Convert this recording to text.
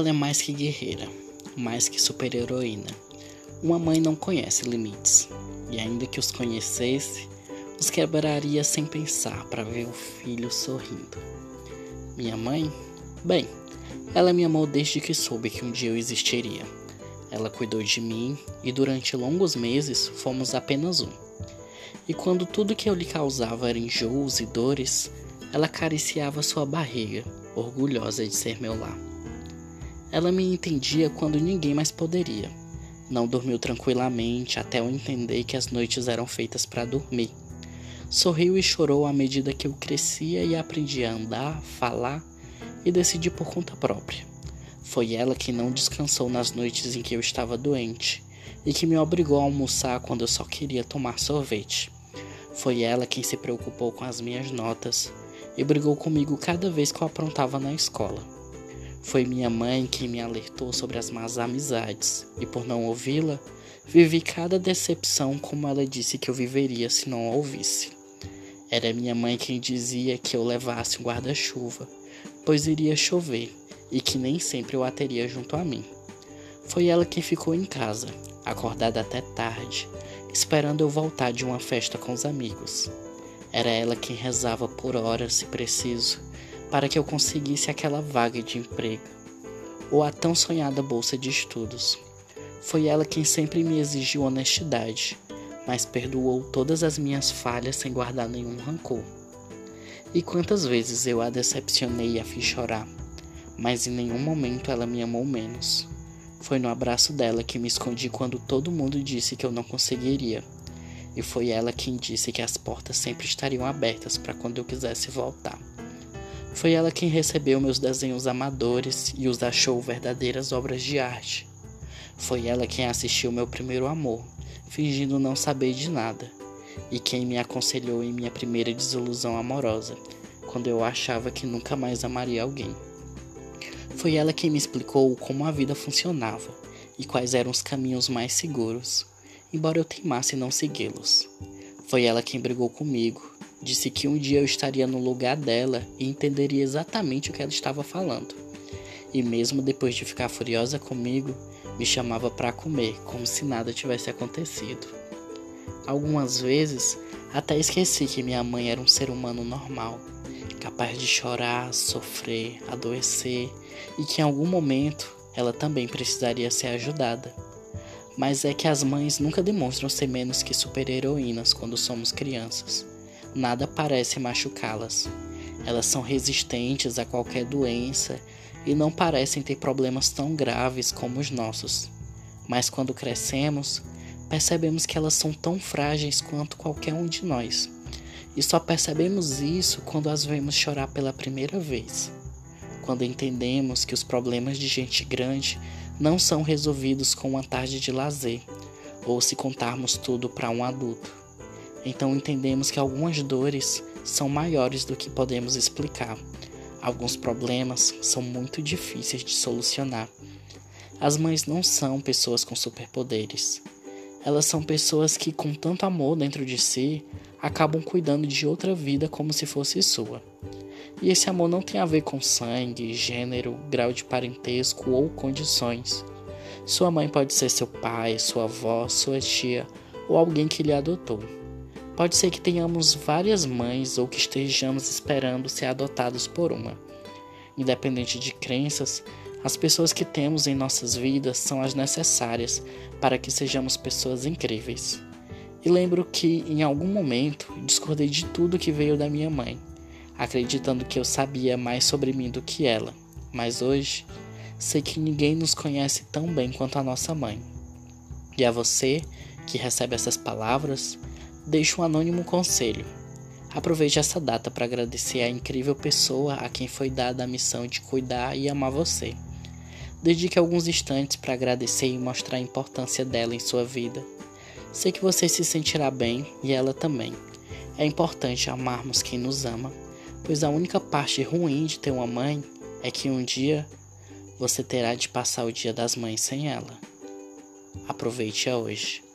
Ela é mais que guerreira, mais que super-heroína. Uma mãe não conhece limites, e ainda que os conhecesse, os quebraria sem pensar para ver o filho sorrindo. Minha mãe? Bem, ela me amou desde que soube que um dia eu existiria. Ela cuidou de mim e durante longos meses fomos apenas um. E quando tudo que eu lhe causava era enjoos e dores, ela acariciava sua barriga, orgulhosa de ser meu lar. Ela me entendia quando ninguém mais poderia não dormiu tranquilamente até eu entender que as noites eram feitas para dormir. Sorriu e chorou à medida que eu crescia e aprendia a andar, falar e decidir por conta própria. Foi ela que não descansou nas noites em que eu estava doente e que me obrigou a almoçar quando eu só queria tomar sorvete. Foi ela quem se preocupou com as minhas notas e brigou comigo cada vez que eu aprontava na escola. Foi minha mãe quem me alertou sobre as más amizades, e por não ouvi-la, vivi cada decepção como ela disse que eu viveria se não a ouvisse. Era minha mãe quem dizia que eu levasse um guarda-chuva, pois iria chover e que nem sempre eu a teria junto a mim. Foi ela quem ficou em casa, acordada até tarde, esperando eu voltar de uma festa com os amigos. Era ela quem rezava por horas, se preciso, para que eu conseguisse aquela vaga de emprego ou a tão sonhada bolsa de estudos. Foi ela quem sempre me exigiu honestidade, mas perdoou todas as minhas falhas sem guardar nenhum rancor. E quantas vezes eu a decepcionei e a fiz chorar, mas em nenhum momento ela me amou menos. Foi no abraço dela que me escondi quando todo mundo disse que eu não conseguiria. E foi ela quem disse que as portas sempre estariam abertas para quando eu quisesse voltar. Foi ela quem recebeu meus desenhos amadores e os achou verdadeiras obras de arte. Foi ela quem assistiu meu primeiro amor, fingindo não saber de nada, e quem me aconselhou em minha primeira desilusão amorosa, quando eu achava que nunca mais amaria alguém. Foi ela quem me explicou como a vida funcionava e quais eram os caminhos mais seguros, embora eu teimasse em não segui-los. Foi ela quem brigou comigo Disse que um dia eu estaria no lugar dela e entenderia exatamente o que ela estava falando. E mesmo depois de ficar furiosa comigo, me chamava para comer, como se nada tivesse acontecido. Algumas vezes, até esqueci que minha mãe era um ser humano normal, capaz de chorar, sofrer, adoecer e que em algum momento ela também precisaria ser ajudada. Mas é que as mães nunca demonstram ser menos que super-heroínas quando somos crianças nada parece machucá-las. Elas são resistentes a qualquer doença e não parecem ter problemas tão graves como os nossos. Mas quando crescemos, percebemos que elas são tão frágeis quanto qualquer um de nós. E só percebemos isso quando as vemos chorar pela primeira vez. Quando entendemos que os problemas de gente grande não são resolvidos com uma tarde de lazer, ou se contarmos tudo para um adulto. Então entendemos que algumas dores são maiores do que podemos explicar. Alguns problemas são muito difíceis de solucionar. As mães não são pessoas com superpoderes. Elas são pessoas que, com tanto amor dentro de si, acabam cuidando de outra vida como se fosse sua. E esse amor não tem a ver com sangue, gênero, grau de parentesco ou condições. Sua mãe pode ser seu pai, sua avó, sua tia ou alguém que lhe adotou. Pode ser que tenhamos várias mães ou que estejamos esperando ser adotados por uma. Independente de crenças, as pessoas que temos em nossas vidas são as necessárias para que sejamos pessoas incríveis. E lembro que, em algum momento, discordei de tudo que veio da minha mãe, acreditando que eu sabia mais sobre mim do que ela. Mas hoje, sei que ninguém nos conhece tão bem quanto a nossa mãe. E a você, que recebe essas palavras, deixo um anônimo conselho. Aproveite essa data para agradecer à incrível pessoa a quem foi dada a missão de cuidar e amar você. Dedique alguns instantes para agradecer e mostrar a importância dela em sua vida. Sei que você se sentirá bem e ela também. É importante amarmos quem nos ama, pois a única parte ruim de ter uma mãe é que um dia você terá de passar o dia das mães sem ela. Aproveite-a hoje.